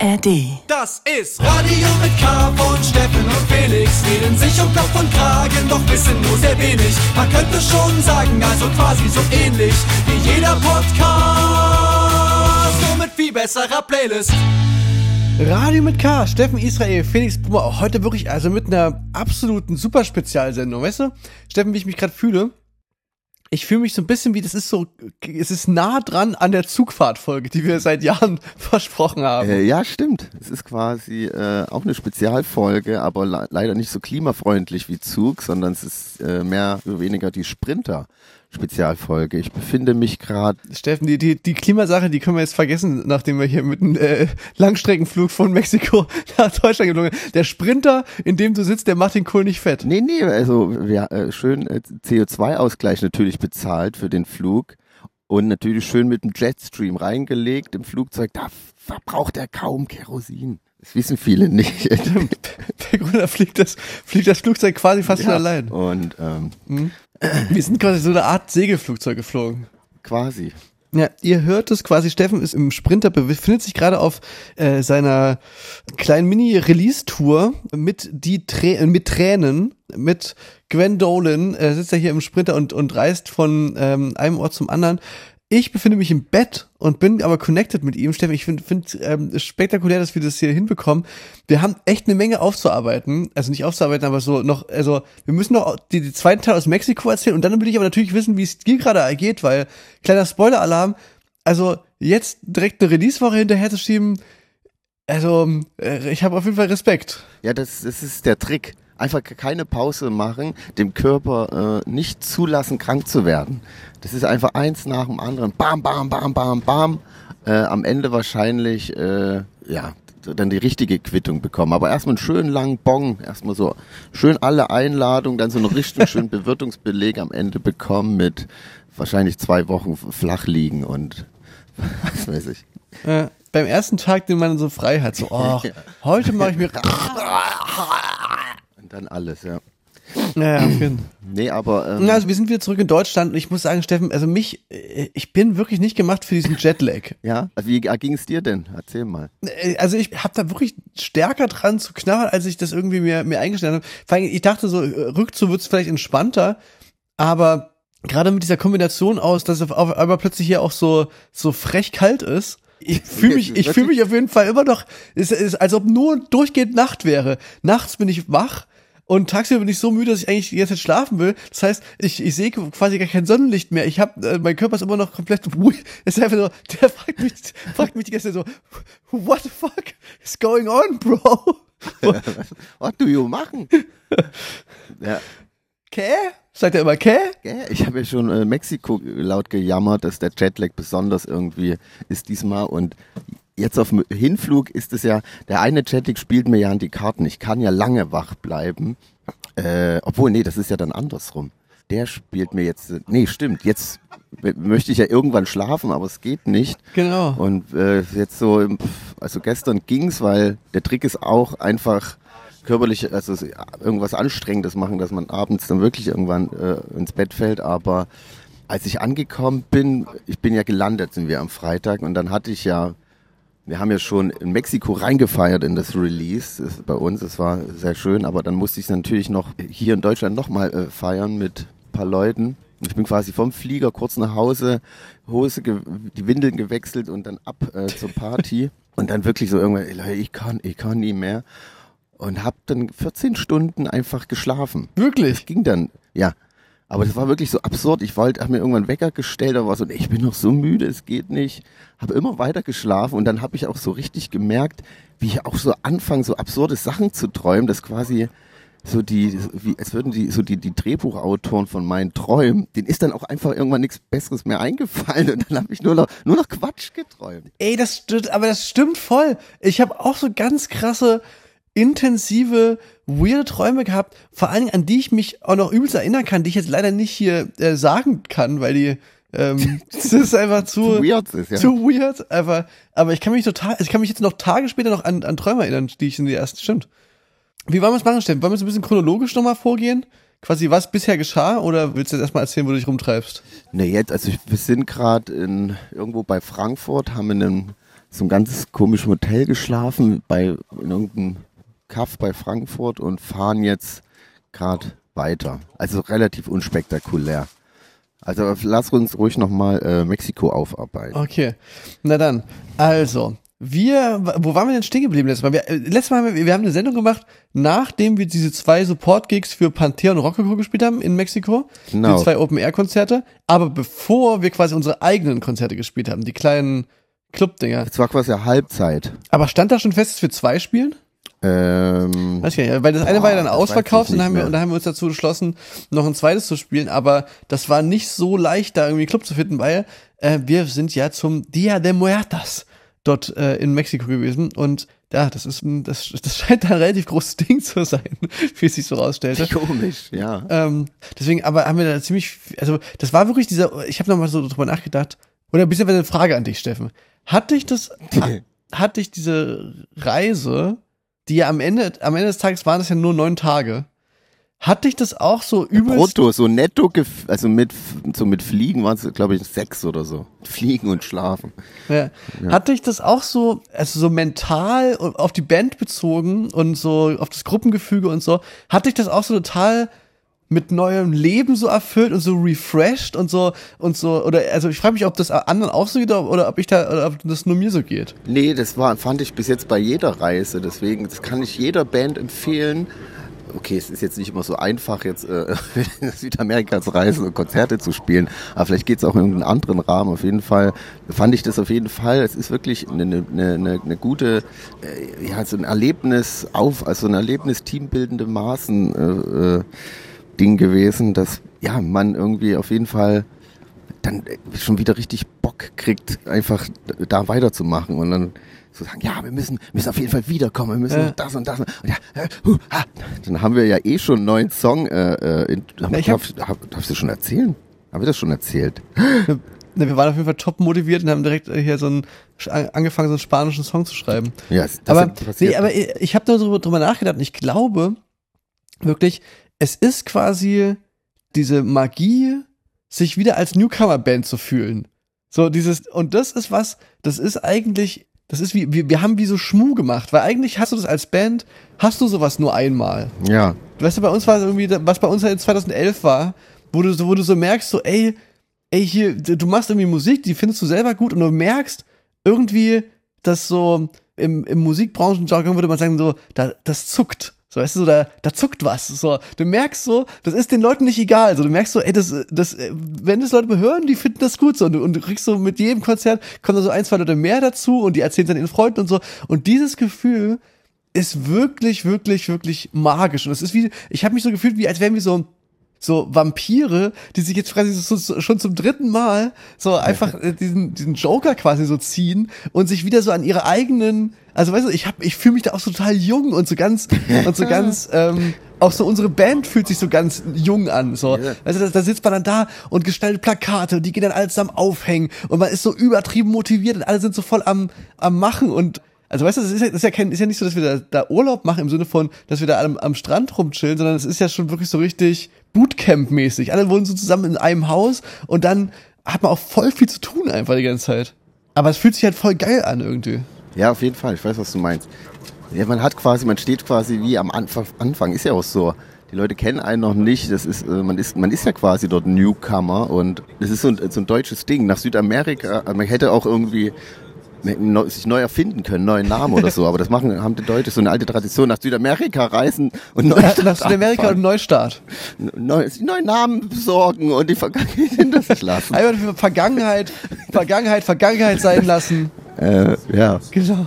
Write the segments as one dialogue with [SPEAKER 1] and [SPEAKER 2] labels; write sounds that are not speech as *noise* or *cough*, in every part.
[SPEAKER 1] ARD.
[SPEAKER 2] Das ist Radio mit K von Steffen und Felix. Reden sich um Kopf und Kragen, doch wissen nur sehr wenig. Man könnte schon sagen, also quasi so ähnlich wie jeder Podcast. Nur mit viel besserer Playlist.
[SPEAKER 3] Radio mit K, Steffen Israel, Felix Bummer, auch heute wirklich, also mit einer absoluten Superspezialsendung, weißt du? Steffen, wie ich mich gerade fühle, ich fühle mich so ein bisschen wie, das ist so, es ist nah dran an der Zugfahrtfolge, die wir seit Jahren *laughs* versprochen haben.
[SPEAKER 4] Äh, ja, stimmt. Es ist quasi äh, auch eine Spezialfolge, aber le leider nicht so klimafreundlich wie Zug, sondern es ist äh, mehr oder weniger die Sprinter. Spezialfolge. Ich befinde mich gerade.
[SPEAKER 3] Steffen, die, die, die Klimasache, die können wir jetzt vergessen, nachdem wir hier mit einem äh, Langstreckenflug von Mexiko *laughs* nach Deutschland geflogen sind. Der Sprinter, in dem du sitzt, der macht den Kohl nicht fett.
[SPEAKER 4] Nee, nee, also wir, äh, schön äh, CO2-Ausgleich natürlich bezahlt für den Flug und natürlich schön mit dem Jetstream reingelegt im Flugzeug. Da verbraucht er kaum Kerosin. Das wissen viele nicht. *laughs*
[SPEAKER 3] Der Grund, da fliegt das, fliegt das Flugzeug quasi fast
[SPEAKER 4] ja.
[SPEAKER 3] allein.
[SPEAKER 4] Und ähm,
[SPEAKER 3] hm? Wir sind quasi so eine Art Segelflugzeug geflogen.
[SPEAKER 4] Quasi.
[SPEAKER 3] Ja, ihr hört es quasi, Steffen ist im Sprinter, befindet sich gerade auf äh, seiner kleinen Mini-Release-Tour mit die Trä mit Tränen, mit Gwen Dolan, äh, sitzt er hier im Sprinter und, und reist von ähm, einem Ort zum anderen. Ich befinde mich im Bett und bin aber connected mit ihm. Steffen, ich finde find, ähm, spektakulär, dass wir das hier hinbekommen. Wir haben echt eine Menge aufzuarbeiten. Also nicht aufzuarbeiten, aber so noch, also wir müssen noch die, die zweiten Teil aus Mexiko erzählen und dann will ich aber natürlich wissen, wie es dir gerade ergeht, weil, kleiner Spoiler-Alarm, also jetzt direkt eine Release-Woche hinterher zu schieben, also äh, ich habe auf jeden Fall Respekt.
[SPEAKER 4] Ja, das, das ist der Trick einfach keine Pause machen, dem Körper äh, nicht zulassen, krank zu werden. Das ist einfach eins nach dem anderen. Bam, bam, bam, bam, bam. Äh, am Ende wahrscheinlich, äh, ja, dann die richtige Quittung bekommen. Aber erstmal einen schönen langen Bong, erstmal so schön alle Einladungen, dann so einen richtig *laughs* schönen Bewirtungsbeleg am Ende bekommen mit wahrscheinlich zwei Wochen flach liegen und *laughs* was weiß ich.
[SPEAKER 3] Äh, beim ersten Tag, den man so frei hat, so, *laughs* oh, heute mache ich mir
[SPEAKER 4] dann alles, ja.
[SPEAKER 3] Ja, ja, *clears throat*
[SPEAKER 4] Nee, aber. Ähm,
[SPEAKER 3] also wir sind wieder zurück in Deutschland und ich muss sagen, Steffen, also mich, äh, ich bin wirklich nicht gemacht für diesen Jetlag. *laughs*
[SPEAKER 4] ja, wie ging es dir denn? Erzähl mal.
[SPEAKER 3] Äh, also ich habe da wirklich stärker dran zu knabbern, als ich das irgendwie mir, mir eingestellt habe. Vor allem, ich dachte so, äh, rückzu wird's vielleicht entspannter, aber gerade mit dieser Kombination aus, dass es auf einmal plötzlich hier auch so, so frech kalt ist, ich fühle mich, *laughs* ich fühle mich auf jeden Fall immer noch, es ist, als ob nur durchgehend Nacht wäre. Nachts bin ich wach und tagsüber bin ich so müde, dass ich eigentlich jetzt schlafen will. Das heißt, ich, ich sehe quasi gar kein Sonnenlicht mehr. Ich habe, äh, mein Körper ist immer noch komplett *laughs* Es ist einfach so, der fragt mich, *laughs* fragt mich die ganze Zeit so, what the fuck is going on, bro? *laughs*
[SPEAKER 4] What do you machen?
[SPEAKER 3] ja. Kä? Sagt er immer Kä?
[SPEAKER 4] Ich habe ja schon äh, Mexiko laut gejammert, dass der Jetlag besonders irgendwie ist diesmal und jetzt auf dem Hinflug ist es ja, der eine Jetlag spielt mir ja an die Karten. Ich kann ja lange wach bleiben. Äh, obwohl, nee, das ist ja dann andersrum. Der spielt mir jetzt, nee, stimmt, jetzt möchte ich ja irgendwann schlafen, aber es geht nicht.
[SPEAKER 3] Genau.
[SPEAKER 4] Und äh, jetzt so, also gestern ging's, weil der Trick ist auch einfach körperlich, also irgendwas Anstrengendes machen, dass man abends dann wirklich irgendwann äh, ins Bett fällt, aber als ich angekommen bin, ich bin ja gelandet, sind wir am Freitag und dann hatte ich ja wir haben ja schon in Mexiko reingefeiert in das Release das bei uns. Es war sehr schön, aber dann musste ich natürlich noch hier in Deutschland nochmal äh, feiern mit ein paar Leuten. Ich bin quasi vom Flieger kurz nach Hause, Hose, die Windeln gewechselt und dann ab äh, zur Party. *laughs* und dann wirklich so irgendwann, ich kann, ich kann nie mehr. Und hab dann 14 Stunden einfach geschlafen.
[SPEAKER 3] Wirklich?
[SPEAKER 4] Das ging dann, ja. Aber das war wirklich so absurd. Ich wollte, habe mir irgendwann Wecker gestellt, aber war so, nee, ich bin noch so müde, es geht nicht. Habe immer weiter geschlafen und dann habe ich auch so richtig gemerkt, wie ich auch so anfange, so absurde Sachen zu träumen, dass quasi so die, wie, als würden die, so die, die Drehbuchautoren von meinen Träumen, denen ist dann auch einfach irgendwann nichts Besseres mehr eingefallen und dann habe ich nur noch, nur noch Quatsch geträumt.
[SPEAKER 3] Ey, das stimmt, aber das stimmt voll. Ich habe auch so ganz krasse, intensive, weirde Träume gehabt, vor allen Dingen an die ich mich auch noch übelst erinnern kann, die ich jetzt leider nicht hier äh, sagen kann, weil die ähm, *laughs* das ist einfach zu,
[SPEAKER 4] zu weird, ist, ja.
[SPEAKER 3] zu weird, einfach. Aber ich kann mich total, ich kann mich jetzt noch Tage später noch an, an Träume erinnern, die ich in die ersten, stimmt. Wie wollen wir es machen, Steffen? Wollen wir so ein bisschen chronologisch nochmal vorgehen? quasi, was bisher geschah? Oder willst du jetzt erstmal erzählen, wo du dich rumtreibst?
[SPEAKER 4] Ne, jetzt, also wir sind gerade in irgendwo bei Frankfurt, haben in einem so ein ganz komischen Hotel geschlafen, bei in irgendeinem Kaff bei Frankfurt und fahren jetzt gerade weiter. Also relativ unspektakulär. Also lass uns ruhig nochmal äh, Mexiko aufarbeiten.
[SPEAKER 3] Okay. Na dann, also, wir, wo waren wir denn stehen geblieben letztes Mal? Wir, äh, letztes Mal haben wir, wir haben eine Sendung gemacht, nachdem wir diese zwei Support-Gigs für Panthea und Rococo gespielt haben in Mexiko.
[SPEAKER 4] Genau.
[SPEAKER 3] Die zwei Open-Air-Konzerte. Aber bevor wir quasi unsere eigenen Konzerte gespielt haben, die kleinen Club-Dinger.
[SPEAKER 4] Es war quasi Halbzeit.
[SPEAKER 3] Aber stand da schon fest, dass wir zwei spielen?
[SPEAKER 4] Ähm,
[SPEAKER 3] Weiß ich nicht, weil das eine
[SPEAKER 4] Boah,
[SPEAKER 3] war ja dann
[SPEAKER 4] das
[SPEAKER 3] ausverkauft und dann haben, wir, und dann haben wir uns dazu entschlossen, noch ein zweites zu spielen, aber das war nicht so leicht, da irgendwie einen Club zu finden, weil äh, wir sind ja zum Dia de Muertas dort äh, in Mexiko gewesen und ja, das ist ein, das, das scheint ein relativ großes *laughs* Ding zu sein, wie es sich so rausstellte.
[SPEAKER 4] komisch, ja.
[SPEAKER 3] Ähm, deswegen, aber haben wir da ziemlich, also das war wirklich dieser, ich habe nochmal so drüber nachgedacht, oder ein bisschen eine Frage an dich, Steffen. Hat dich das, *laughs* hat dich diese Reise, die ja am Ende, am Ende des Tages waren es ja nur neun Tage, hat dich das auch so übelst,
[SPEAKER 4] Brutto, so netto, also mit, so mit Fliegen waren es, glaube ich, sechs oder so. *laughs* Fliegen und Schlafen.
[SPEAKER 3] ja, hat dich das auch so, also so mental auf die Band bezogen und so auf das Gruppengefüge und so, hat dich das auch so total mit neuem Leben so erfüllt und so refreshed und so und so oder also ich frage mich, ob das anderen auch so geht oder, ob ich da oder ob das nur mir so geht.
[SPEAKER 4] Nee, das war, fand ich bis jetzt bei jeder Reise. Deswegen, das kann ich jeder Band empfehlen. Okay, es ist jetzt nicht immer so einfach, jetzt äh, *laughs* Südamerika zu reisen und Konzerte zu spielen, aber vielleicht geht es auch in irgendeinen anderen Rahmen. Auf jeden Fall fand ich das auf jeden Fall. Es ist wirklich eine, eine, eine, eine gute, äh, ja, so ein Erlebnis auf, also ein Erlebnis teambildende Maßen äh, äh, Ding gewesen, dass ja man irgendwie auf jeden Fall dann schon wieder richtig Bock kriegt, einfach da weiterzumachen und dann zu sagen, ja, wir müssen, müssen auf jeden Fall wiederkommen, wir müssen
[SPEAKER 3] Ja.
[SPEAKER 4] das und das. Und ja, äh, hu, ha. Dann haben wir ja eh schon einen neuen Song. Äh, äh, in,
[SPEAKER 3] ich
[SPEAKER 4] darf, darf, darfst du schon erzählen? Haben wir das schon erzählt?
[SPEAKER 3] Ne, wir waren auf jeden Fall top motiviert und haben direkt äh, hier so einen angefangen, so einen spanischen Song zu schreiben.
[SPEAKER 4] Ja, das
[SPEAKER 3] aber, nee, aber ich, ich habe nur drüber, drüber nachgedacht und ich glaube wirklich, es ist quasi diese Magie, sich wieder als Newcomer-Band zu fühlen. So dieses, und das ist was, das ist eigentlich, das ist wie, wir, wir haben wie so Schmu gemacht, weil eigentlich hast du das als Band, hast du sowas nur einmal.
[SPEAKER 4] ja,
[SPEAKER 3] Weißt du, bei uns war es irgendwie, was bei uns halt 2011 war, wo du, so- wo du so merkst, so, ey, ey, hier, du machst irgendwie Musik, die findest du selber gut und du merkst irgendwie, dass so im, im Musikbranchenjargon würde man sagen, so, da, das zuckt. So, weißt du, so, da, da zuckt was. So, du merkst so, das ist den Leuten nicht egal. So, du merkst so, ey, das, das, äh, wenn das Leute hören, die finden das gut so. Und du, und du kriegst so mit jedem Konzert, kommen da so ein, zwei Leute mehr dazu und die erzählen dann ihren Freunden und so. Und dieses Gefühl ist wirklich, wirklich, wirklich magisch. Und es ist wie, ich habe mich so gefühlt, wie als wären wir so so Vampire, die sich jetzt quasi so, so, schon zum dritten Mal so einfach äh, diesen, diesen Joker quasi so ziehen und sich wieder so an ihre eigenen, also weißt du, ich hab, ich fühle mich da auch so total jung und so ganz *laughs* und so ganz, ähm, auch so unsere Band fühlt sich so ganz jung an. So,
[SPEAKER 4] Ja.
[SPEAKER 3] also da, da sitzt man dann da und gestaltet Plakate und die gehen dann alle zusammen aufhängen und man ist so übertrieben motiviert und alle sind so voll am, am Machen und also weißt du, das ist ja, das ist ja, kein, ist ja nicht so, dass wir da, da Urlaub machen im Sinne von, dass wir da am, am Strand rumchillen, sondern es ist ja schon wirklich so richtig Bootcamp-mäßig. Alle wohnen so zusammen in einem Haus und dann hat man auch voll viel zu tun einfach die ganze Zeit. Aber es fühlt sich halt voll geil an irgendwie.
[SPEAKER 4] ja, auf jeden Fall. Ich weiß, was du meinst. Ja, man hat quasi, man steht quasi wie am Anfang, Anfang ist ja auch so. Die Leute kennen einen noch nicht. Das ist, äh, man ist, man ist ja quasi dort Newcomer und das ist so ein, so ein deutsches Ding. Nach Südamerika, man hätte auch irgendwie sich neu erfinden können, neuen Namen oder so. Aber das machen, haben die Deutsche so eine alte Tradition. Nach Südamerika reisen und *laughs* neu
[SPEAKER 3] Nach, Südamerika und Neustart.
[SPEAKER 4] neu, sich neue Namen besorgen und die Vergangenheit hinter sich lassen.
[SPEAKER 3] Einfach für Vergangenheit, Vergangenheit, Vergangenheit sein lassen.
[SPEAKER 4] äh, ja.
[SPEAKER 3] Genau.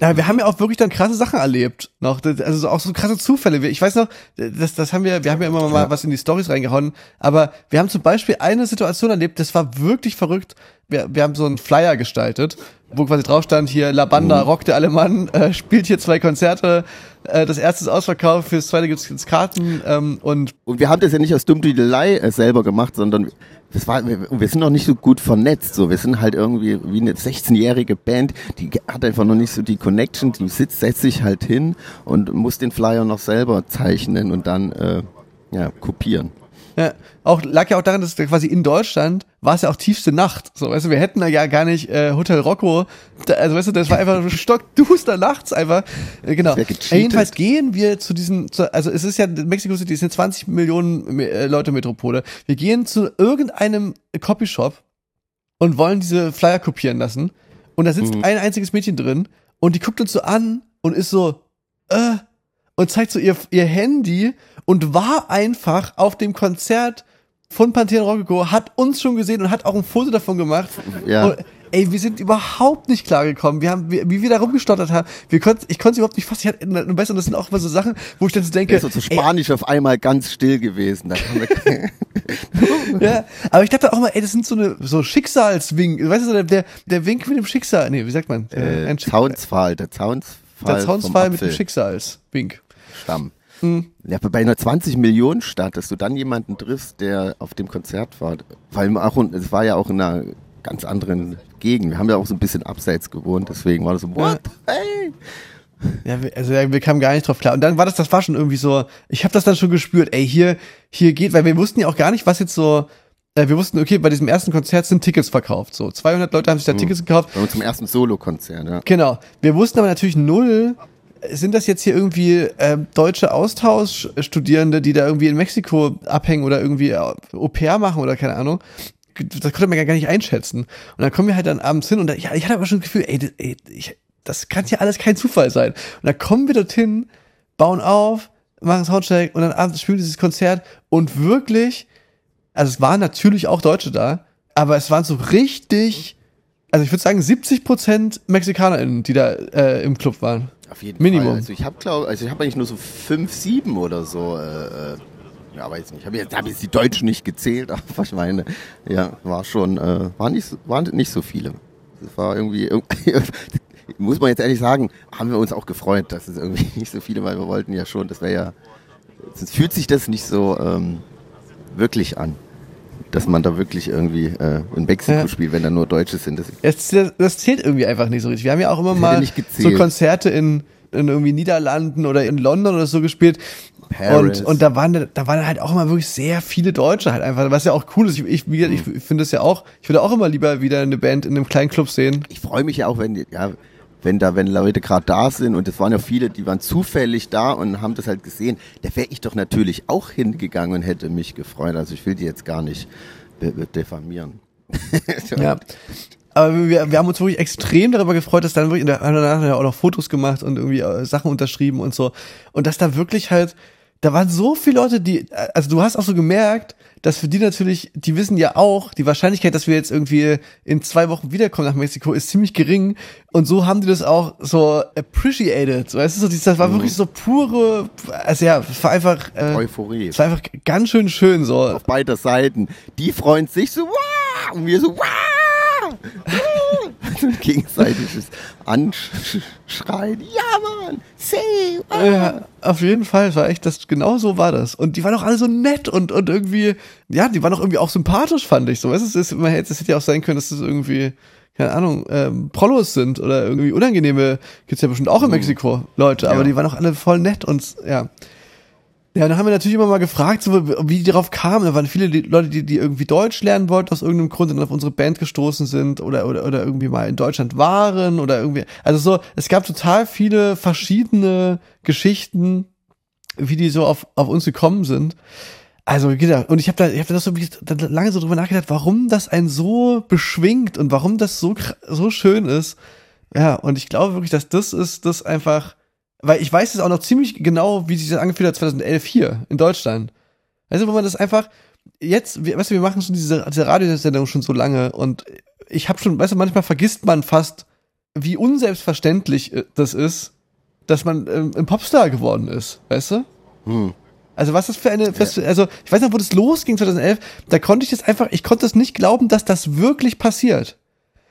[SPEAKER 3] Ja, wir haben ja auch wirklich dann krasse Sachen erlebt. Noch, also so- auch so krasse Zufälle. Ich weiß noch, das, das haben wir, wir haben ja immer mal was in die Stories reingehauen, aber wir haben zum Beispiel eine Situation erlebt, das war wirklich verrückt. Wir, wir haben so einen Flyer gestaltet, wo quasi drauf stand hier, La Banda rockte alle Mann, äh, spielt hier zwei Konzerte, äh, das erste ist ausverkauft, fürs zweite gibt's gibt's Karten ähm, und
[SPEAKER 4] Und wir haben das ja nicht aus Dummdüdelei äh, selber gemacht, sondern das war, wir, wir sind noch nicht so gut vernetzt. So, wir sind halt irgendwie wie eine 16-jährige Band, die hat einfach noch nicht so die Connection. Die sitzt, setzt sich halt hin und muss den Flyer noch selber zeichnen und dann, äh, Ja, kopieren.
[SPEAKER 3] Ja, auch lag ja auch daran, dass quasi in Deutschland war es ja auch tiefste Nacht. So, weißt du, wir hätten da ja gar nicht äh, Hotel Rocco. Da, also weißt du, das war einfach *laughs* stockduster nachts einfach. Äh, genau.
[SPEAKER 4] gecheatet.
[SPEAKER 3] Jedenfalls gehen wir zu diesem, zu, also es ist ja Mexico City ist eine 20 Millionen äh, Leute Metropole. Wir gehen zu irgendeinem Copyshop und wollen diese Flyer kopieren lassen. Und da sitzt ein einziges Mädchen drin und die guckt uns so an und ist so, äh, und zeigt so ihr, ihr Handy und war einfach auf dem Konzert von Pantera Rocco, hat uns schon gesehen und hat auch ein Foto davon gemacht.
[SPEAKER 4] Ja.
[SPEAKER 3] Und, ey, wir sind überhaupt nicht klargekommen. Wir haben, wie, wie wir da rumgestottert haben, wir konnten, ich konnte es überhaupt nicht fassen. Ich hatte, weißt du, das sind auch immer so Sachen, wo ich dann so denke,
[SPEAKER 4] Der ist so zu Spanisch auf einmal ganz still gewesen. *laughs*
[SPEAKER 3] Ja, aber ich dachte auch mal, ey, das sind so eine, so Schicksalswink, weißt du, der, der, der Wink mit dem Schicksal, nee, wie sagt man?
[SPEAKER 4] äh,
[SPEAKER 3] Ein Schick-
[SPEAKER 4] Zaunsfall, der Zaunsfall.
[SPEAKER 3] der Zaunsfall mit dem. Schicksalswink.
[SPEAKER 4] Stamm.
[SPEAKER 3] Hm.
[SPEAKER 4] Ja, bei einer 20 Millionen Stadt, dass du dann jemanden triffst, der auf dem Konzert war, weil auch, es war ja auch in einer ganz anderen Gegend. Wir haben ja auch so ein bisschen abseits gewohnt, deswegen war das so, what? Hey!
[SPEAKER 3] Ja, wir- also ja, wir kamen gar nicht drauf klar. Und dann war das, das war schon irgendwie so, ich habe das dann schon gespürt, ey, hier, hier geht, weil wir wussten ja auch gar nicht, was jetzt so, äh, wir wussten, okay, bei diesem ersten Konzert sind Tickets verkauft, so 200 Leute haben sich da Tickets gekauft.
[SPEAKER 4] Bei uns zum ersten Solo-Konzert, ja.
[SPEAKER 3] Genau. Wir wussten aber natürlich null, sind das jetzt hier irgendwie ähm, deutsche Austauschstudierende, die da irgendwie in Mexiko abhängen oder irgendwie äh, Au pair machen oder keine Ahnung. Das konnte man ja gar nicht einschätzen. Und dann kommen wir halt dann abends hin und da, ich, ich hatte aber schon das Gefühl, ey, das- ey ich, das kann ja alles kein Zufall sein. Und dann kommen wir dorthin, bauen auf, machen Soundcheck und dann abends spielen dieses Konzert und wirklich, also es waren natürlich auch Deutsche da, aber es waren so richtig, also ich würde sagen 70 Prozent MexikanerInnen, die da äh, im Club waren.
[SPEAKER 4] Auf jeden
[SPEAKER 3] Minimum.
[SPEAKER 4] Fall. Also ich habe glaube, also ich habe eigentlich nur so fünf, sieben oder so. Äh, äh, ja, weiß nicht. Ich habe jetzt, hab jetzt die Deutschen nicht gezählt, *laughs* aber ich meine, ja, war schon, äh, waren nicht, so- waren nicht so viele. Es war irgendwie, irgendwie *laughs* muss man jetzt ehrlich sagen, haben wir uns auch gefreut, dass es irgendwie *laughs* nicht so viele, weil wir wollten ja schon, das wäre ja, sonst fühlt sich das nicht so ähm, wirklich an, dass man da wirklich irgendwie äh, in Mexiko
[SPEAKER 3] Ja.
[SPEAKER 4] spielt, wenn da nur Deutsche sind. Das,
[SPEAKER 3] Das, das zählt irgendwie einfach nicht so richtig. Wir haben ja auch immer mal so. Konzerte in, in irgendwie Niederlanden oder in London oder so gespielt.
[SPEAKER 4] Paris.
[SPEAKER 3] Und, und da waren da waren halt auch immer wirklich sehr viele Deutsche halt einfach, was ja auch cool ist. Ich, ich, ich finde es ja auch, ich würde auch immer lieber wieder eine Band in einem kleinen Club sehen.
[SPEAKER 4] ich freue mich ja auch, wenn, die- ja, wenn da, wenn Leute gerade da sind und es waren ja viele, die waren zufällig da und haben das halt gesehen, da wäre ich doch natürlich auch hingegangen und hätte mich gefreut. Also ich will die jetzt gar nicht diffamieren. *laughs*
[SPEAKER 3] Ja. Aber wir, wir haben uns wirklich extrem darüber gefreut, dass dann wirklich, da haben wir danach auch noch Fotos gemacht und irgendwie äh, Sachen unterschrieben und so. Und dass da wirklich halt, da waren so viele Leute, die, äh, also du hast auch so gemerkt, dass für die natürlich, die wissen ja auch, die Wahrscheinlichkeit, dass wir jetzt irgendwie in zwei Wochen wiederkommen nach Mexiko, ist ziemlich gering. Und so haben die das auch so appreciated. So, weißt du, so, das war wirklich so pure, also ja, es war einfach, äh,
[SPEAKER 4] Euphorie.
[SPEAKER 3] es war einfach ganz schön schön so.
[SPEAKER 4] Auf beider Seiten. Die freuen sich so, wow! Und wir so, wow! So *laughs* ein gegenseitiges Anschreien. Ja, Mann! Say! Wow!
[SPEAKER 3] Ja, auf jeden Fall, es war echt, das, genau so war das. Und die waren auch alle so nett und, und irgendwie, ja, die waren auch irgendwie auch sympathisch, fand ich so. Weißt du, es ist, man hätte, es hätte ja auch sein können, dass das irgendwie, keine Ahnung, ähm, Prollos sind oder irgendwie unangenehme, gibt's ja bestimmt auch in Mexiko, Leute, aber
[SPEAKER 4] Ja.
[SPEAKER 3] die waren auch alle voll nett und, ja. Ja, dann haben wir natürlich immer mal gefragt, so, wie die darauf kamen. Da waren viele Leute, die, die irgendwie Deutsch lernen wollten aus irgendeinem Grund und dann auf unsere Band gestoßen sind oder, oder, oder irgendwie mal in Deutschland waren oder irgendwie. Also so, es gab total viele verschiedene Geschichten, wie die so auf, auf uns gekommen sind. Also, gesagt, und ich habe da, ich habe da so lange so drüber nachgedacht, warum das einen so beschwingt und warum das so, so schön ist. Ja, und ich glaube wirklich, dass das ist, das einfach, weil ich weiß es auch noch ziemlich genau, wie sich das angefühlt hat 2011 hier in Deutschland. Du, wo man das einfach, jetzt, wir, weißt du, wir machen schon diese, diese Radiosendung schon so lange und ich habe schon, weißt du, manchmal vergisst man fast, wie unselbstverständlich äh, das ist, dass man ähm, ein Popstar geworden ist, weißt du?
[SPEAKER 4] Hm.
[SPEAKER 3] Also was ist für eine, was für, also ich weiß noch, wo das losging 2011, da konnte ich das einfach, ich konnte es nicht glauben, dass das wirklich passiert.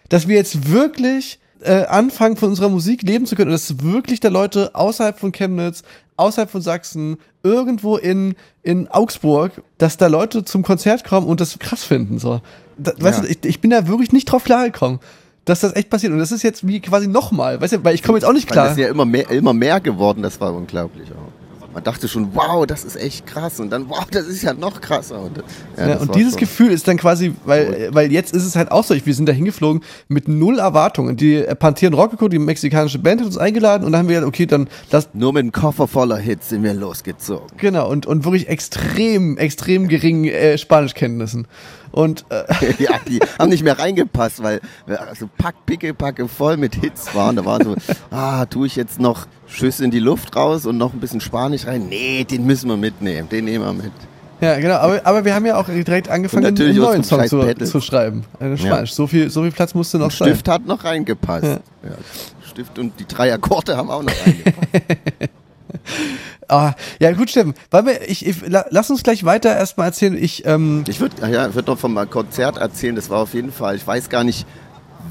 [SPEAKER 3] Dass wir jetzt wirklich äh, anfangen von unserer Musik leben zu können und dass wirklich da Leute außerhalb von Chemnitz, außerhalb von Sachsen, irgendwo in, in Augsburg, dass da Leute zum Konzert kommen und das krass finden, so. Da, Weißt
[SPEAKER 4] Ja.
[SPEAKER 3] du, ich, ich bin da wirklich nicht drauf klargekommen, dass das echt passiert und das ist jetzt wie quasi nochmal, weißt du, weil ich komme jetzt auch nicht klar.
[SPEAKER 4] das ist ja immer mehr, immer mehr geworden, das war unglaublich auch. Man dachte schon, wow, das ist echt krass. Und dann, wow, das ist ja noch krasser. Und,
[SPEAKER 3] ja, ja, und dieses schon. Gefühl ist dann quasi, weil, weil jetzt ist es halt auch so, wir sind da hingeflogen mit null Erwartungen. Die Pantheon Rocco, die mexikanische Band, hat uns eingeladen und dann haben wir gesagt, okay, dann das.
[SPEAKER 4] Nur mit einem Koffer voller Hits sind wir losgezogen.
[SPEAKER 3] Genau, und, und wirklich extrem, extrem geringen äh, Spanischkenntnissen. Und äh, *laughs*
[SPEAKER 4] ja, die haben nicht mehr reingepasst, weil wir also pack, picke, packe voll mit Hits waren. Da waren so, *laughs* ah, tue ich jetzt noch Schüsse in die Luft raus und noch ein bisschen Spanisch rein? Nee, den müssen wir mitnehmen, den nehmen wir mit.
[SPEAKER 3] Ja, genau, aber, aber wir haben ja auch direkt angefangen, einen neuen Song zu, zu, schreiben. Spanisch. Ja. So, viel, so viel Platz musste noch
[SPEAKER 4] sein. Stift hat noch reingepasst. Ja. Ja, Stift und die drei Akkorde haben auch noch reingepasst. *laughs* *laughs*
[SPEAKER 3] Ah, ja, gut, Steffen. Wir, ich, ich, lass uns gleich weiter erstmal erzählen. Ich, ähm
[SPEAKER 4] ich würde ja, würd noch vom Konzert erzählen. Das war auf jeden Fall, ich weiß gar nicht,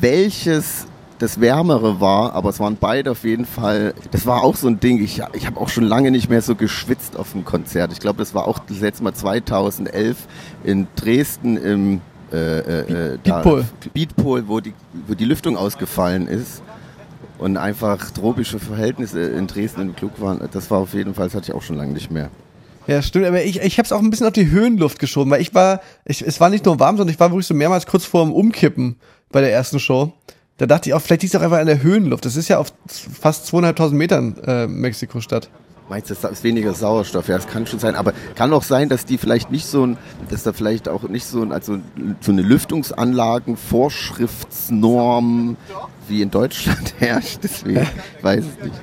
[SPEAKER 4] welches das Wärmere war, aber es waren beide auf jeden Fall. Das war auch so ein Ding. Ich, ich habe auch schon lange nicht mehr so geschwitzt auf dem Konzert. Ich glaube, das war auch das letzte Mal 2011 in Dresden im äh, äh,
[SPEAKER 3] Beatpol.
[SPEAKER 4] Beatpol, wo die, wo die Lüftung ausgefallen ist und einfach tropische Verhältnisse in Dresden im Klug waren, das war auf jeden Fall, das hatte ich auch schon lange nicht mehr.
[SPEAKER 3] Ja, stimmt, aber ich, ich habe es auch ein bisschen auf die Höhenluft geschoben, weil ich war, ich, es war nicht nur warm, sondern ich war wirklich so mehrmals kurz vor dem Umkippen bei der ersten Show. Da dachte ich auch, vielleicht liegt es auch einfach an der Höhenluft. Das ist ja auf fast zweieinhalbtausend Metern äh, Mexiko-Stadt.
[SPEAKER 4] Meinst du, das ist weniger Sauerstoff? Ja, das kann schon sein. Aber kann auch sein, dass die vielleicht nicht so ein, dass da vielleicht auch nicht so ein, also so eine Lüftungsanlagen, Vorschriftsnorm wie in Deutschland *laughs* herrscht. Deswegen ich weiß es nicht.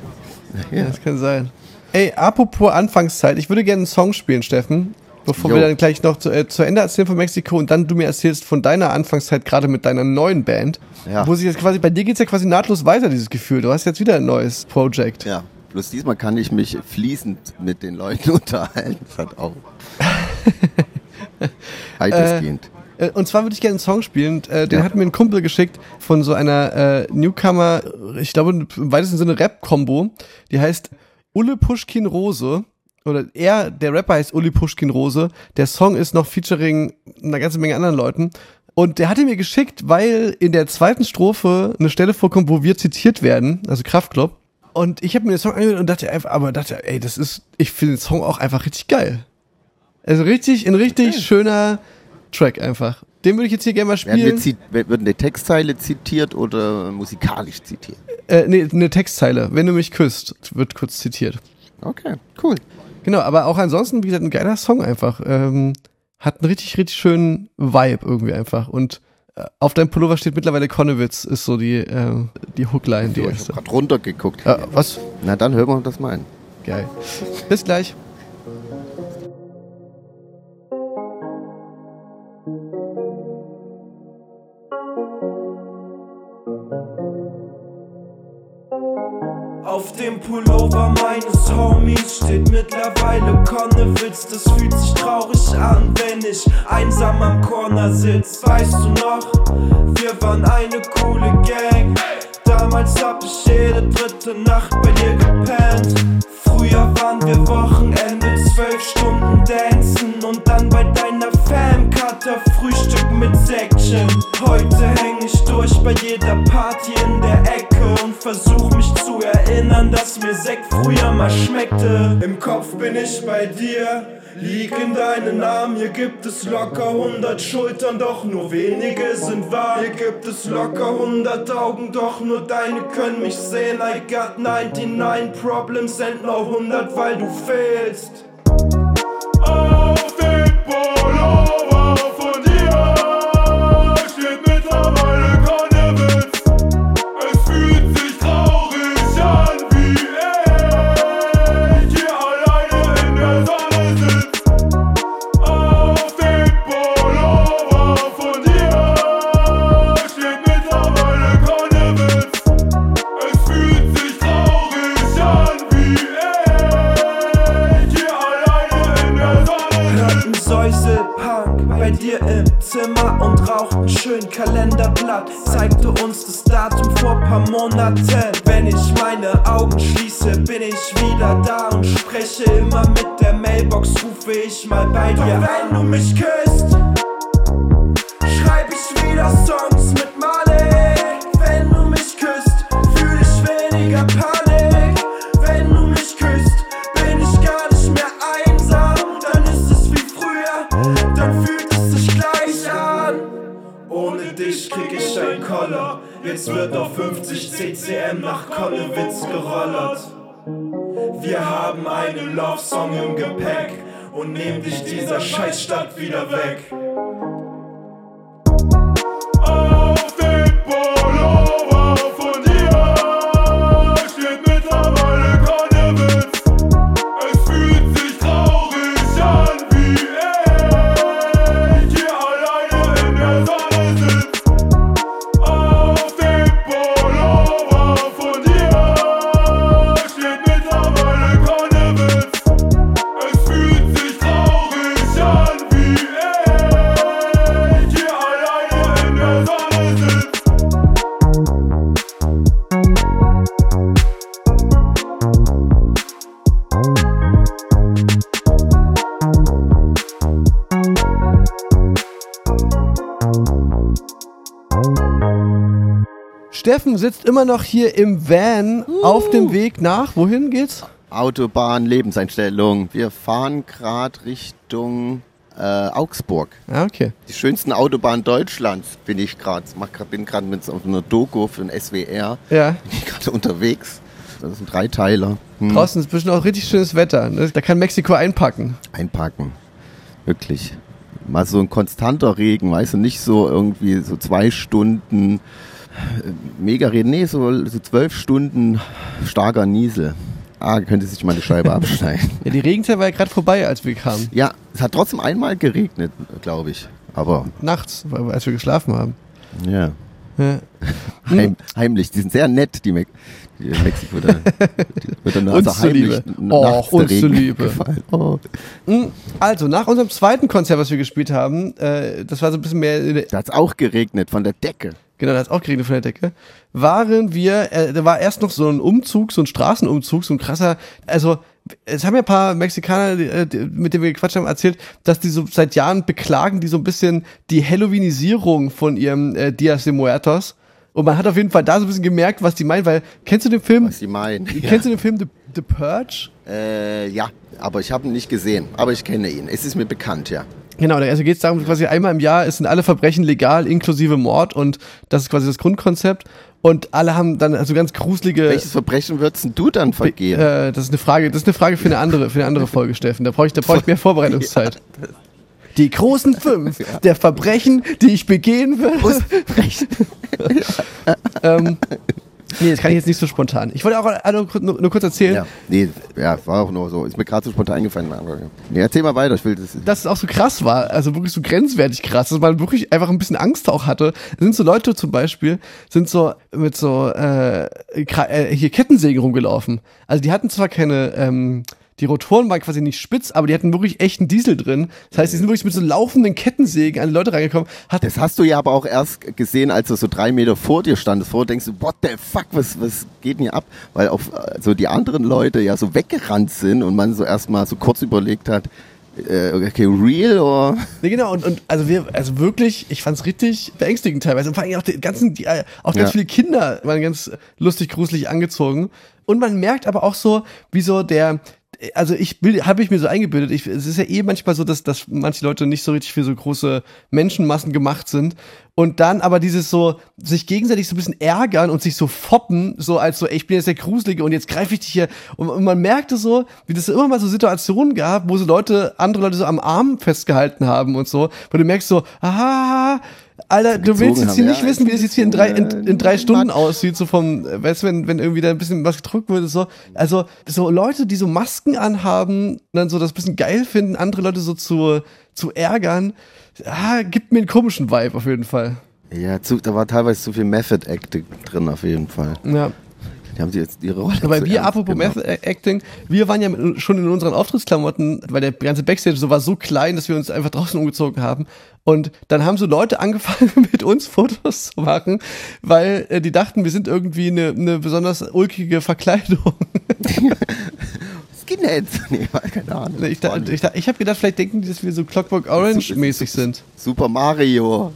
[SPEAKER 3] Ja. Das kann sein. Ey, apropos Anfangszeit, ich würde gerne einen Song spielen, Steffen. Bevor jo. wir dann gleich noch zu, äh, zu Ende erzählen von Mexiko und dann du mir erzählst von deiner Anfangszeit gerade mit deiner neuen Band. Ja. Wo sich jetzt quasi, bei dir geht es ja quasi nahtlos weiter, dieses Gefühl. Du hast jetzt wieder ein neues Projekt.
[SPEAKER 4] Ja. Bloß diesmal kann ich mich fließend mit den Leuten *laughs* unterhalten. Das hat auch. *laughs*
[SPEAKER 3] Weitestgehend. Äh, und zwar würde ich gerne einen Song spielen. Äh, den ja. hat mir ein Kumpel geschickt von so einer äh, Newcomer, ich glaube im weitesten Sinne Rap-Kombo. Die heißt Ulle Pushkin Rose. Oder er, der Rapper heißt Uli Pushkin Rose. Der Song ist noch featuring einer ganzen Menge anderen Leuten. Und der hatte mir geschickt, weil in der zweiten Strophe eine Stelle vorkommt, wo wir zitiert werden, also Kraftklub. Und ich habe mir den Song angehört und dachte einfach, aber dachte, ey, das ist, ich finde den Song auch einfach richtig geil. Also richtig, ein richtig okay. schöner Track einfach. Den würde ich jetzt hier gerne mal spielen.
[SPEAKER 4] Werden, wird eine Textzeile zitiert oder musikalisch zitiert?
[SPEAKER 3] Äh, nee, eine Textzeile. Wenn du mich küsst, wird kurz zitiert.
[SPEAKER 4] Okay, cool.
[SPEAKER 3] Genau, aber auch ansonsten, wie gesagt, ein geiler Song einfach. Ähm, hat einen richtig, richtig schönen Vibe irgendwie einfach. Und auf deinem Pullover steht mittlerweile Konnewitz, ist so die, äh, die Hookline, die.
[SPEAKER 4] Ich hab grad runtergeguckt.
[SPEAKER 3] Äh, was?
[SPEAKER 4] Na dann hören wir uns das mal an.
[SPEAKER 3] Geil. Bis gleich.
[SPEAKER 2] Auf dem Pullover meines Homies steht mittlerweile Konnewitz. Das fühlt sich traurig an, wenn ich einsam am Corner sitz. Weißt du noch, wir waren eine coole Gang. Damals hab ich jede dritte Nacht bei dir gepennt. Früher waren wir Wochenende, zwölf Stunden dancen und dann bei deiner Famkarte Frühstück mit Säckchen. Heute häng ich durch bei jeder Party in der Ecke und versuch mich zu erinnern, dass mir Sekt früher mal schmeckte. Im Kopf bin ich bei dir. Lieg in deinen Armen, hier gibt es locker 100 Schultern, doch nur wenige sind wahr. Hier gibt es locker 100 Augen, doch nur deine können mich sehen. I got 99 problems and no 100, weil du fehlst. spreche immer mit der Mailbox, rufe ich mal bei dir an. wenn du mich küsst, schreib ich wieder Songs mit Marley. Wenn du mich küsst, fühl ich weniger Panik. Wenn du mich küsst, bin ich gar nicht
[SPEAKER 1] mehr einsam. Dann ist es wie früher, dann fühlt es sich gleich an. Ohne dich krieg ich ein Koller. Jetzt wird auf 50 CCM nach Konnewitz gerollert. Wir haben einen Love-Song im Gepäck und nehmen dich dieser Scheißstadt wieder weg.
[SPEAKER 3] Steffen sitzt immer noch hier im Van auf dem Weg nach, wohin geht's?
[SPEAKER 4] Autobahn, Lebenseinstellung. Wir fahren gerade Richtung äh, Augsburg.
[SPEAKER 3] Ja, okay.
[SPEAKER 4] Die schönsten Autobahn Deutschlands bin ich gerade. Bin gerade mit so einer Doku für den SWR.
[SPEAKER 3] Ja.
[SPEAKER 4] Bin ich gerade unterwegs. Das ist ein Dreiteiler. Hm.
[SPEAKER 3] Draußen ist bestimmt auch richtig schönes Wetter. Ne? Da kann Mexiko einpacken.
[SPEAKER 4] Einpacken. Wirklich. Mal so ein konstanter Regen, weißt du, nicht so irgendwie so zwei Stunden mega nee, so, so zwölf Stunden starker Niesel. Ah, könnte sich mal eine Scheibe *laughs* abschneiden.
[SPEAKER 3] Ja, die Regenzeit war ja gerade vorbei, als wir kamen.
[SPEAKER 4] Ja, es hat trotzdem einmal geregnet, glaube ich. Aber
[SPEAKER 3] Nachts, als wir geschlafen haben.
[SPEAKER 4] ja,
[SPEAKER 3] Ja.
[SPEAKER 4] heim, heimlich. Die sind sehr nett, die, Me die Mexiko. Da, die wird dann
[SPEAKER 3] Uns
[SPEAKER 4] also heimlich der
[SPEAKER 3] uns zuliebe.
[SPEAKER 4] Oh. *laughs*
[SPEAKER 3] Also, nach unserem zweiten Konzert, was wir gespielt haben, äh, das war so ein bisschen mehr,
[SPEAKER 4] Da hat es auch geregnet von der Decke.
[SPEAKER 3] Genau, da hat auch geregnet von der Decke, waren wir, äh, da war erst noch so ein Umzug, so ein Straßenumzug, so ein krasser, also, es haben ja ein paar Mexikaner, die, äh, die- mit denen wir gequatscht haben, erzählt, dass die so seit Jahren beklagen, die so ein bisschen die Halloweenisierung von ihrem äh, Dias de Muertos. Und man hat auf jeden Fall da so ein bisschen gemerkt, was die meinen, weil, kennst du den Film?
[SPEAKER 4] Was sie meinen.
[SPEAKER 3] Kennst du den Film The, The Purge?
[SPEAKER 4] Äh, ja, aber ich habe ihn nicht gesehen. Aber ich kenne ihn. Es ist mir bekannt, ja.
[SPEAKER 3] Genau, also geht es darum, quasi einmal im Jahr sind alle Verbrechen legal, inklusive Mord und das ist quasi das Grundkonzept. Und alle haben dann also ganz gruselige.
[SPEAKER 4] Welches Verbrechen würdest du dann vergehen?
[SPEAKER 3] Äh, das ist eine Frage, das ist eine Frage für eine andere, für eine andere Folge, Steffen. Da brauche ich, da brauche ich mehr *laughs* Vorbereitungszeit. Die großen fünf der Verbrechen, die ich begehen will. *laughs* ähm, nee, das kann ich jetzt nicht so spontan. Ich wollte auch nur, nur, kurz erzählen,
[SPEAKER 4] ja, nee, ja, war auch nur so. Ist mir gerade so spontan eingefallen. Aber, nee, erzähl mal weiter. Ich will das.
[SPEAKER 3] dass es auch so krass war, also wirklich so grenzwertig krass, dass man wirklich einfach ein bisschen Angst auch hatte. Es sind so Leute zum Beispiel, sind so mit so äh, äh, hier Kettensägen rumgelaufen. Also die hatten zwar keine, ähm, die Rotoren waren quasi nicht spitz, aber die hatten wirklich echten Diesel drin. Das heißt, die sind wirklich mit so laufenden Kettensägen an die Leute reingekommen. Hat,
[SPEAKER 4] Das hast du ja aber auch erst gesehen, als du so drei Meter vor dir standest. Vor denkst du, what the fuck, was, was geht denn hier ab? Weil auf äh, so die anderen Leute ja so weggerannt sind und man so erstmal so kurz überlegt hat, äh, okay, real oder?
[SPEAKER 3] Nee, genau, und, und also wir, also wirklich, ich fand's richtig beängstigend teilweise. Und vor allem auch die ganzen, die, äh, auch ganz
[SPEAKER 4] Ja.
[SPEAKER 3] viele Kinder waren ganz lustig, gruselig angezogen. Und man merkt aber auch so, wie so der, also ich habe ich mir so eingebildet, ich, es ist ja eh manchmal so, dass, dass manche Leute nicht so richtig für so große Menschenmassen gemacht sind. Und dann aber dieses so, sich gegenseitig so ein bisschen ärgern und sich so foppen, so als so, ey, ich bin jetzt der Gruselige und jetzt greife ich dich hier. Und, und man merkte so, wie das immer mal so Situationen gab, wo so Leute, andere Leute so am Arm festgehalten haben und so, wo du merkst so, aha, Alter, du willst jetzt hier
[SPEAKER 4] haben,
[SPEAKER 3] nicht
[SPEAKER 4] ja.
[SPEAKER 3] wissen, wie das jetzt hier in drei, in, in drei
[SPEAKER 4] Äh,
[SPEAKER 3] Stunden aussieht, so vom, äh, weißt du, wenn, wenn irgendwie da ein bisschen was gedrückt wird, so. Also, so Leute, die so Masken anhaben, dann so das bisschen geil finden, andere Leute so zu, zu ärgern, ah, gibt mir einen komischen Vibe auf jeden Fall.
[SPEAKER 4] Ja, zu, da war teilweise zu viel Method Acting drin auf jeden Fall.
[SPEAKER 3] Ja.
[SPEAKER 4] Die haben sie jetzt ihre Rolle.
[SPEAKER 3] Aber wir, apropos. Method Acting, wir waren ja schon in unseren Auftrittsklamotten, weil der ganze Backstage so war so klein, dass wir uns einfach draußen umgezogen haben. Und dann haben so Leute angefangen, *laughs* mit uns Fotos zu machen, weil äh, die dachten, wir sind irgendwie eine, eine besonders ulkige Verkleidung. *laughs*
[SPEAKER 4] Skinheads. Nee, keine Ahnung.
[SPEAKER 3] Ich, ich, ich habe gedacht, vielleicht denken die, dass wir so Clockwork Orange-mäßig sind.
[SPEAKER 4] Super Mario.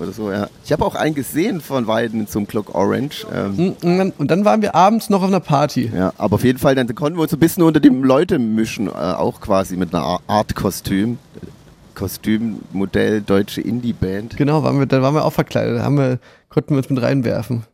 [SPEAKER 4] Oder so, ja. Ich habe auch einen gesehen von Weiden zum Clock Orange. Ähm,
[SPEAKER 3] Und dann, und dann waren wir abends noch auf einer Party.
[SPEAKER 4] Ja, aber auf jeden Fall, dann konnten wir uns ein bisschen unter die Leute mischen, äh, auch quasi mit einer Ar- Art-Kostüm. Kostümmodell, deutsche Indie-Band.
[SPEAKER 3] Genau, waren wir, dann waren wir auch verkleidet. Da haben wir, konnten wir uns mit reinwerfen.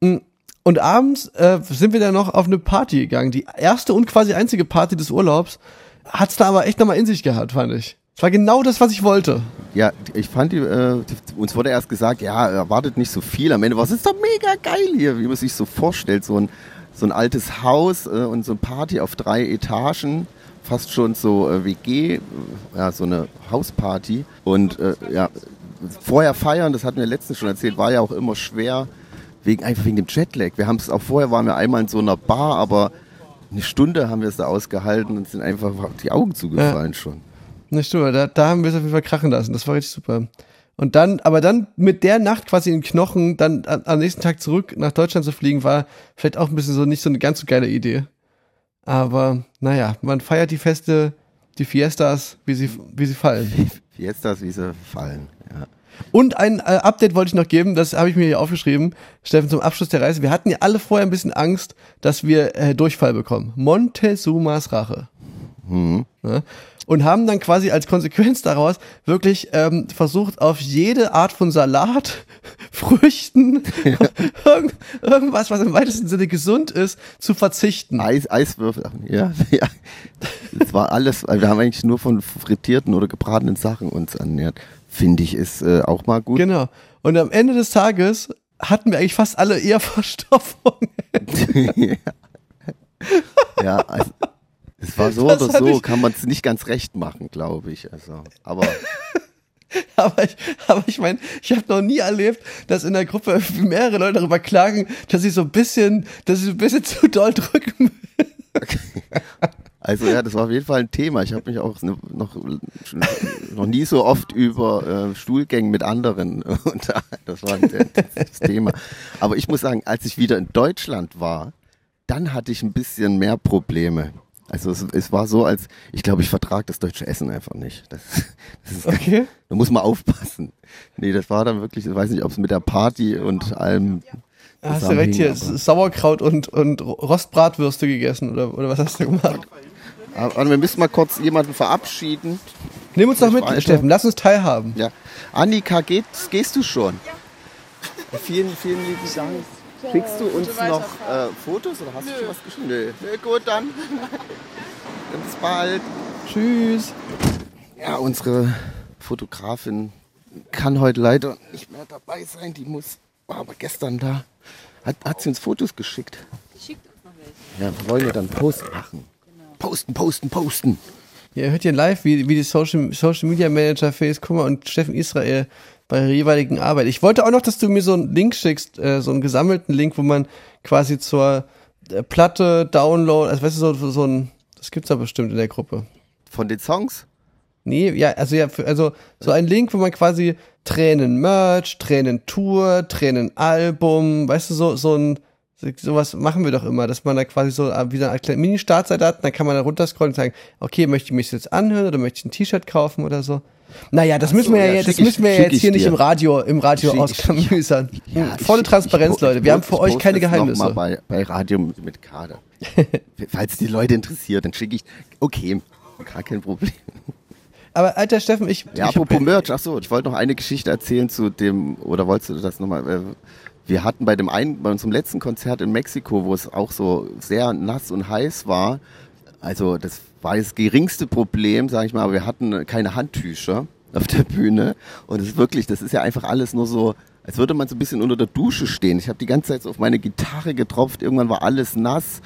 [SPEAKER 3] Und abends äh, sind wir dann noch auf eine Party gegangen. Die erste und quasi einzige Party des Urlaubs. Hat's da aber echt nochmal in sich gehabt, fand ich. Es war genau das, was ich wollte.
[SPEAKER 4] Ja, ich fand, die, äh, uns wurde erst gesagt, ja, erwartet nicht so viel. Am Ende war es ist doch mega geil hier, wie man sich so vorstellt. So ein, so ein altes Haus äh, und so eine Party auf drei Etagen. Fast schon so äh, WG, äh, ja, so eine Hausparty. Und äh, ja, vorher feiern, das hatten wir letztens schon erzählt, war ja auch immer schwer, wegen, einfach wegen dem Jetlag. Wir haben es auch vorher, waren wir einmal in so einer Bar, aber eine Stunde haben wir es da ausgehalten und sind einfach die Augen zugefallen ja. schon.
[SPEAKER 3] Nicht stimmt, da, da haben wir es auf jeden Fall krachen lassen. Das war richtig super. Und dann, aber dann mit der Nacht quasi in Knochen, dann am nächsten Tag zurück nach Deutschland zu fliegen, war vielleicht auch ein bisschen so nicht so eine ganz so geile Idee. Aber naja, man feiert die Feste, die Fiestas, wie sie, wie sie fallen.
[SPEAKER 4] Fiestas, wie sie fallen, ja.
[SPEAKER 3] Und ein äh, Update wollte ich noch geben, das habe ich mir hier aufgeschrieben, Steffen, zum Abschluss der Reise. Wir hatten ja alle vorher ein bisschen Angst, dass wir äh, Durchfall bekommen. Montezumas Rache. Mhm. Ja? Und haben dann quasi als Konsequenz daraus wirklich ähm, versucht, auf jede Art von Salat, *laughs* Früchten, ja. *laughs* irgend, irgendwas, was im weitesten Sinne gesund ist, zu verzichten.
[SPEAKER 4] Eis, Eiswürfel, ja, *laughs* ja. Das war alles, wir haben eigentlich nur von frittierten oder gebratenen Sachen uns ernährt. Finde ich, ist äh, auch mal gut.
[SPEAKER 3] Genau. Und am Ende des Tages hatten wir eigentlich fast alle eher Verstopfungen.
[SPEAKER 4] ja. ja, also, es war so *laughs* das oder so, kann man es nicht ganz recht machen, glaube ich. Also, aber. *laughs*
[SPEAKER 3] aber ich, aber ich meine, ich habe noch nie erlebt, dass in der Gruppe *laughs* mehrere Leute darüber klagen, dass sie so ein bisschen, dass sie so ein bisschen zu doll drücken.
[SPEAKER 4] Okay. Also ja, das war auf jeden Fall ein Thema. Ich habe mich auch noch, noch nie so oft über äh, Stuhlgängen mit anderen unterhalten. Das war das Thema. Aber ich muss sagen, als ich wieder in Deutschland war, dann hatte ich ein bisschen mehr Probleme. Also es, es war so, als ich glaube, ich vertrage das deutsche Essen einfach nicht. Das, *laughs* das ist, okay. Da muss man aufpassen. Nee, das war dann wirklich, ich weiß nicht, ob es mit der Party und allem
[SPEAKER 3] Hast du direkt hier Sauerkraut und, und Rostbratwürste gegessen oder, oder was hast du gemacht?
[SPEAKER 4] Aber wir müssen mal kurz jemanden verabschieden.
[SPEAKER 3] Nimm uns doch mit, weiter. Steffen. Lass uns teilhaben.
[SPEAKER 4] Ja. Annika, geht, gehst du schon? Ja. Vielen, vielen lieben Dank. Schickst du uns noch äh, Fotos oder hast Nö. du schon was geschrieben? Nö. Nö, gut, dann. dann *laughs* bis bald.
[SPEAKER 3] Tschüss.
[SPEAKER 4] Ja, unsere Fotografin kann heute leider nicht mehr dabei sein. Die muss, war aber gestern da. Hat, hat sie uns Fotos geschickt? Die schickt uns noch welche. Ja, wollen wir dann Post machen. Posten, posten, posten.
[SPEAKER 3] Ja, ihr hört hier live, wie, wie die Social, Social Media Manager Felix Kummer und Steffen Israel bei ihrer jeweiligen Arbeit. Ich wollte auch noch, dass du mir so einen Link schickst, äh, so einen gesammelten Link, wo man quasi zur äh, Platte, Download, also weißt du, so, so ein, das gibt's ja bestimmt in der Gruppe.
[SPEAKER 4] Von den Songs?
[SPEAKER 3] Nee, ja, also ja, also so ein Link, wo man quasi Tränen Merch, Tränen Tour, Tränen Album, weißt du, so, so ein, Sowas machen wir doch immer, dass man da quasi so äh, wie eine kleine Mini-Startseite hat, dann kann man da runterscrollen und sagen, okay, möchte ich mich jetzt anhören oder möchte ich ein T-Shirt kaufen oder so. Naja, das Ach müssen wir ja, ja das müssen wir ich, jetzt hier nicht im Radio, im Radio ausklamüsern. *laughs* Ja, Volle Transparenz, ich, Leute. Wir haben für euch keine Geheimnisse.
[SPEAKER 4] Mal bei, bei Radio mit Kader. Falls die Leute interessiert, dann schicke ich. Okay, gar kein Problem.
[SPEAKER 3] Aber alter Steffen, ich.
[SPEAKER 4] Ja, ich apropos Merch, achso, ich wollte noch eine Geschichte erzählen zu dem, oder wolltest du das nochmal? Äh, wir hatten bei dem einen, bei unserem letzten Konzert in Mexiko, wo es auch so sehr nass und heiß war, also das war das geringste Problem, sage ich mal, aber wir hatten keine Handtücher auf der Bühne und es ist wirklich, das ist ja einfach alles nur so, als würde man so ein bisschen unter der Dusche stehen. Ich habe die ganze Zeit so auf meine Gitarre getropft, irgendwann war alles nass,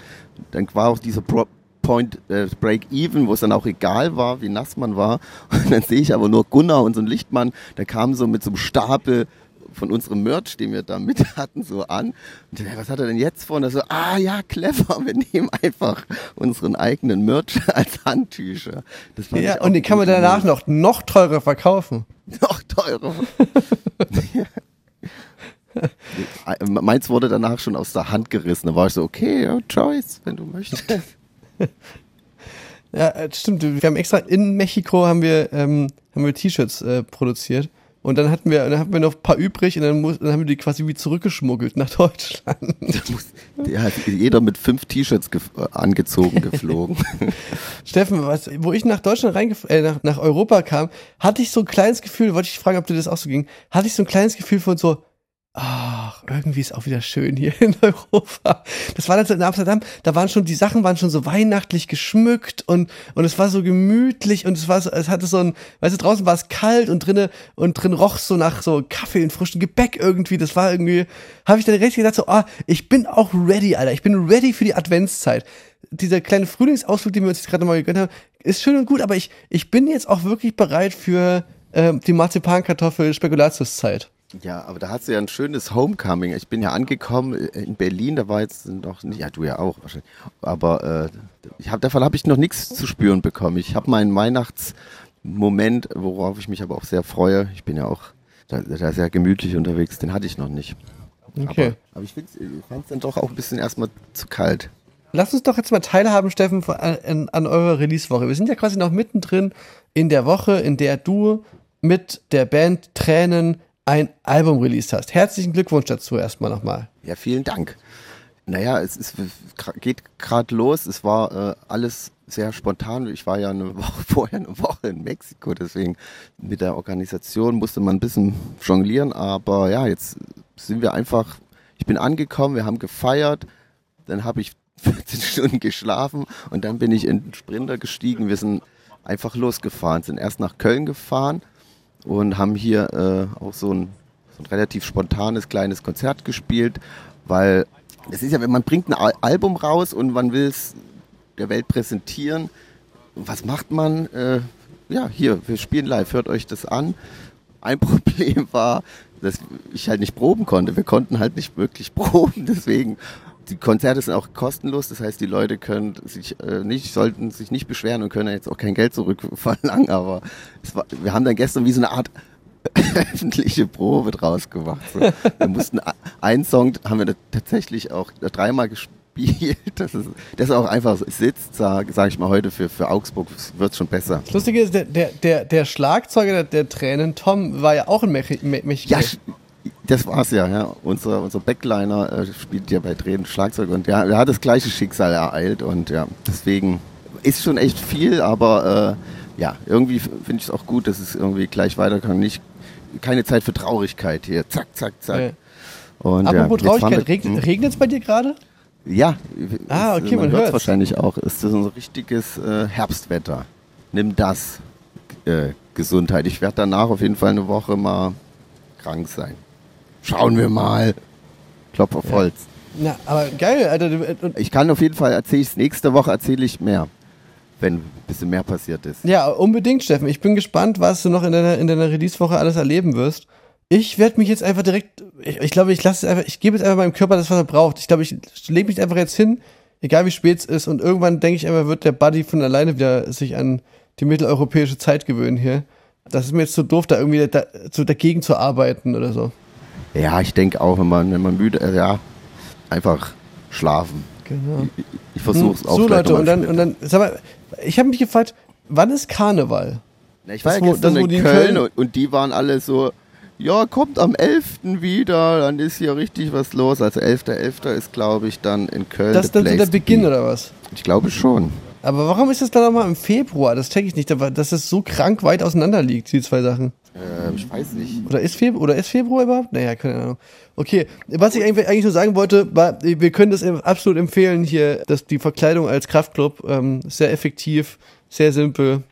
[SPEAKER 4] dann war auch dieser Pro Point äh, Break Even, wo es dann auch egal war, wie nass man war. *laughs* Und dann sehe ich aber nur Gunnar und so ein Lichtmann, der kam so mit so einem Stapel von unserem Merch, den wir da mit *laughs* hatten, so an. Und der, was hat er denn jetzt vor? Und er so, ah ja, clever, *laughs* wir nehmen einfach unseren eigenen Merch *laughs* als Handtücher.
[SPEAKER 3] ja, und den kann man danach noch, noch teurer verkaufen.
[SPEAKER 4] Noch teurer. Meins wurde danach schon aus der Hand gerissen. Da war ich so, okay, ja, choice, wenn du möchtest.
[SPEAKER 3] Ja, äh, stimmt. Wir haben extra in Mexiko haben wir, ähm, haben wir T-Shirts äh, produziert. Und dann hatten wir, dann hatten wir noch ein paar übrig und dann, muss, dann haben wir die quasi wie zurückgeschmuggelt nach Deutschland. *laughs*
[SPEAKER 4] Der hat jeder mit fünf T-Shirts äh, angezogen geflogen. *laughs*
[SPEAKER 3] Steffen, was, wo ich nach Deutschland rein, äh, nach, nach Europa kam, hatte ich so ein kleines Gefühl, wollte ich fragen, ob dir das auch so ging, hatte ich so ein kleines Gefühl von so, ach, irgendwie ist auch wieder schön hier in Europa. Das war dann so in Amsterdam, da waren schon, die Sachen waren schon so weihnachtlich geschmückt und, und es war so gemütlich und es war so, es hatte so ein, weißt du, draußen war es kalt und drinnen, und drin roch so nach so Kaffee und frischem Gebäck irgendwie. Das war irgendwie, habe ich dann richtig gedacht so, ah, ich bin auch ready, Alter. Ich bin ready für die Adventszeit. Dieser kleine Frühlingsausflug, den wir uns jetzt gerade nochmal gegönnt haben, ist schön und gut, aber ich, ich bin jetzt auch wirklich bereit für ähm, die Marzipankartoffel-Spekulatiuszeit.
[SPEAKER 4] Ja, aber da hast du ja ein schönes Homecoming. Ich bin ja angekommen in Berlin, da war jetzt noch nicht, ja du ja auch wahrscheinlich, aber äh, ich hab, davon habe ich noch nichts zu spüren bekommen. Ich habe meinen Weihnachtsmoment, worauf ich mich aber auch sehr freue. Ich bin ja auch da, da sehr gemütlich unterwegs, den hatte ich noch nicht.
[SPEAKER 3] Okay.
[SPEAKER 4] Aber, aber ich fand es dann doch auch ein bisschen erstmal zu kalt.
[SPEAKER 3] Lass uns doch jetzt mal teilhaben, Steffen, an, an eurer Release-Woche. Wir sind ja quasi noch mittendrin in der Woche, in der du mit der Band Tränen ein Album released hast. Herzlichen Glückwunsch dazu erstmal nochmal.
[SPEAKER 4] Ja, vielen Dank. Naja, es ist, geht gerade los. Es war äh, alles sehr spontan. Ich war ja eine *laughs* Woche vorher eine Woche in Mexiko, deswegen mit der Organisation musste man ein bisschen jonglieren. Aber ja, jetzt sind wir einfach, ich bin angekommen, wir haben gefeiert, dann habe ich *laughs* 14 Stunden geschlafen und dann bin ich in den Sprinter gestiegen. Wir sind einfach losgefahren, sind erst nach Köln gefahren und haben hier äh, auch so ein, so ein relativ spontanes kleines Konzert gespielt, weil es ist ja, wenn man bringt ein Al Album raus und man will es der Welt präsentieren, was macht man? Äh, ja, hier, wir spielen live, hört euch das an. Ein *laughs* Problem war, dass ich halt nicht proben konnte. Wir konnten halt nicht wirklich proben, deswegen die Konzerte sind auch kostenlos, das heißt, die Leute können sich äh, nicht, sollten sich nicht beschweren und können jetzt auch kein Geld zurückverlangen, aber war, wir haben dann gestern wie so eine Art *laughs* öffentliche Probe draus gemacht. So. Wir mussten einen Song haben wir tatsächlich auch dreimal gespielt. Das ist, das ist auch einfach sitzt, sage sag ich mal heute, für, für Augsburg wird es schon besser.
[SPEAKER 3] Das Lustige ist, der, der, der, Schlagzeuger der, der Tränen, Tom, war ja auch in Mexiko.
[SPEAKER 4] Ja, das war's ja, ja. Unser, unser Backliner äh, spielt ja bei Tränen Schlagzeug und ja, er hat das gleiche Schicksal ereilt und ja, deswegen ist schon echt viel, aber äh, ja, irgendwie finde ich es auch gut, dass es irgendwie gleich weiter kann. Nicht, keine Zeit für Traurigkeit hier. Zack, zack, zack.
[SPEAKER 3] Ja. Und, Apropos ja, Traurigkeit, regnet hm? es bei dir gerade?
[SPEAKER 4] Ja,
[SPEAKER 3] ah, okay, man,
[SPEAKER 4] man hört wahrscheinlich auch. Ist das ein richtiges äh, Herbstwetter? Nimm das, äh, Gesundheit. Ich werde danach auf jeden Fall eine Woche mal krank sein. Schauen wir mal. Klopf auf Holz.
[SPEAKER 3] Na, aber geil, Alter.
[SPEAKER 4] Ich kann auf jeden Fall erzähle ich es nächste Woche erzähle ich mehr, wenn ein bisschen mehr passiert ist.
[SPEAKER 3] Ja, unbedingt, Steffen. Ich bin gespannt, was du noch in deiner, in deiner Release-Woche alles erleben wirst. Ich werde mich jetzt einfach direkt, ich, ich glaube, ich lasse es einfach, ich gebe jetzt einfach meinem Körper das, was er braucht. Ich glaube, ich lege mich einfach jetzt hin, egal wie spät es ist, und irgendwann denke ich einfach, wird der Buddy von alleine wieder sich an die mitteleuropäische Zeit gewöhnen hier. Das ist mir jetzt so doof, da irgendwie da, so dagegen zu arbeiten oder so.
[SPEAKER 4] Ja, ich denke auch, wenn man, wenn man müde ist, ja, einfach schlafen.
[SPEAKER 3] Genau.
[SPEAKER 4] Ich, ich versuche es auch.
[SPEAKER 3] So Leute, und dann, und dann, sag mal, ich habe mich gefragt, wann ist Karneval?
[SPEAKER 4] Na, ich war das, ja gestern das, in Köln, Köln und, und die waren alle so, ja, kommt am 11. wieder, dann ist hier richtig was los. Also 11.11. .11. ist, glaube ich, dann in Köln.
[SPEAKER 3] Das ist dann so der Beginn, oder was?
[SPEAKER 4] Ich glaube schon.
[SPEAKER 3] Aber warum ist das dann nochmal im Februar? Das checke ich nicht, dass es so krank weit auseinander liegt, die zwei Sachen.
[SPEAKER 4] Ähm, ich weiß nicht.
[SPEAKER 3] Oder ist, Februar, oder ist Februar überhaupt? Naja, keine Ahnung. Okay, was ich eigentlich nur sagen wollte, war, wir können das absolut empfehlen hier, dass die Verkleidung als Kraftclub ähm, sehr effektiv, sehr simpel,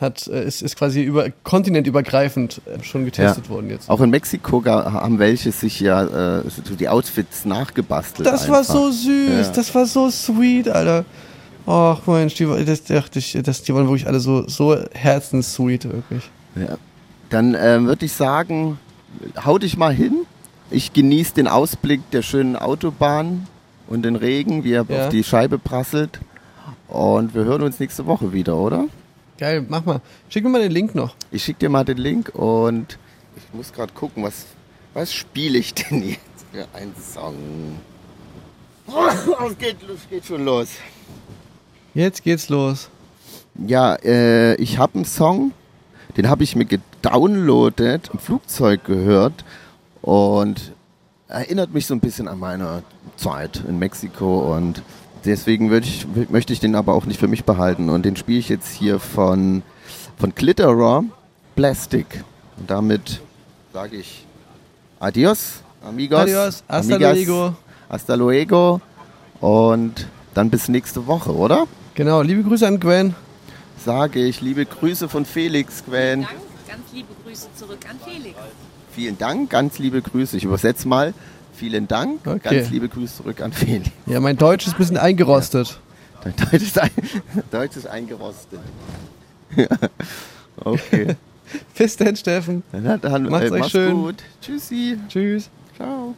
[SPEAKER 3] hat, äh, ist, ist quasi über kontinentübergreifend äh, schon getestet ja. worden jetzt.
[SPEAKER 4] Auch in Mexiko haben welche sich ja äh, die Outfits nachgebastelt.
[SPEAKER 3] Das einfach. war so süß, ja. das war so sweet, Alter. Ach Mensch, die, das das, die waren wirklich alle so, so herzenssweet, wirklich.
[SPEAKER 4] Ja. Dann äh, würde ich sagen, hau dich mal hin. Ich genieße den Ausblick der schönen Autobahn und den Regen, wie er ja. auf die Scheibe prasselt. Und wir hören uns nächste Woche wieder, oder?
[SPEAKER 3] Geil, mach mal. Schick mir mal den Link noch.
[SPEAKER 4] Ich schick dir mal den Link und ich muss gerade gucken, was, was spiele ich denn jetzt für einen Song? Oh, es geht, es geht schon los.
[SPEAKER 3] Jetzt geht's los.
[SPEAKER 4] Ja, äh, ich habe einen Song, den habe ich mir gedownloadet, im Flugzeug gehört und erinnert mich so ein bisschen an meine Zeit in Mexiko und deswegen ich, möchte ich den aber auch nicht für mich behalten und den spiele ich jetzt hier von, von Glitterer Plastic. Und damit sage ich Adios, Amigos.
[SPEAKER 3] Adios. Hasta
[SPEAKER 4] amigas,
[SPEAKER 3] luego.
[SPEAKER 4] Hasta luego. Und dann bis nächste Woche, oder?
[SPEAKER 3] Genau, liebe Grüße an Gwen.
[SPEAKER 4] Sage ich. Liebe Grüße von Felix, Gwen.
[SPEAKER 5] Dank, ganz liebe Grüße zurück an Felix.
[SPEAKER 4] Vielen Dank, ganz liebe Grüße. Ich übersetze mal. Vielen Dank,
[SPEAKER 3] Okay.
[SPEAKER 4] ganz liebe Grüße zurück an Felix.
[SPEAKER 3] Ja, mein Deutsch ist ein bisschen eingerostet.
[SPEAKER 4] Dein Deutsch ist, ein, *laughs* Deutsch ist eingerostet. Ja. *laughs* okay.
[SPEAKER 3] Bis dann, Steffen.
[SPEAKER 4] Na dann,
[SPEAKER 3] Macht's
[SPEAKER 4] äh,
[SPEAKER 3] euch
[SPEAKER 4] mach's
[SPEAKER 3] schön.
[SPEAKER 4] gut. Tschüssi.
[SPEAKER 3] Tschüss.
[SPEAKER 4] Ciao.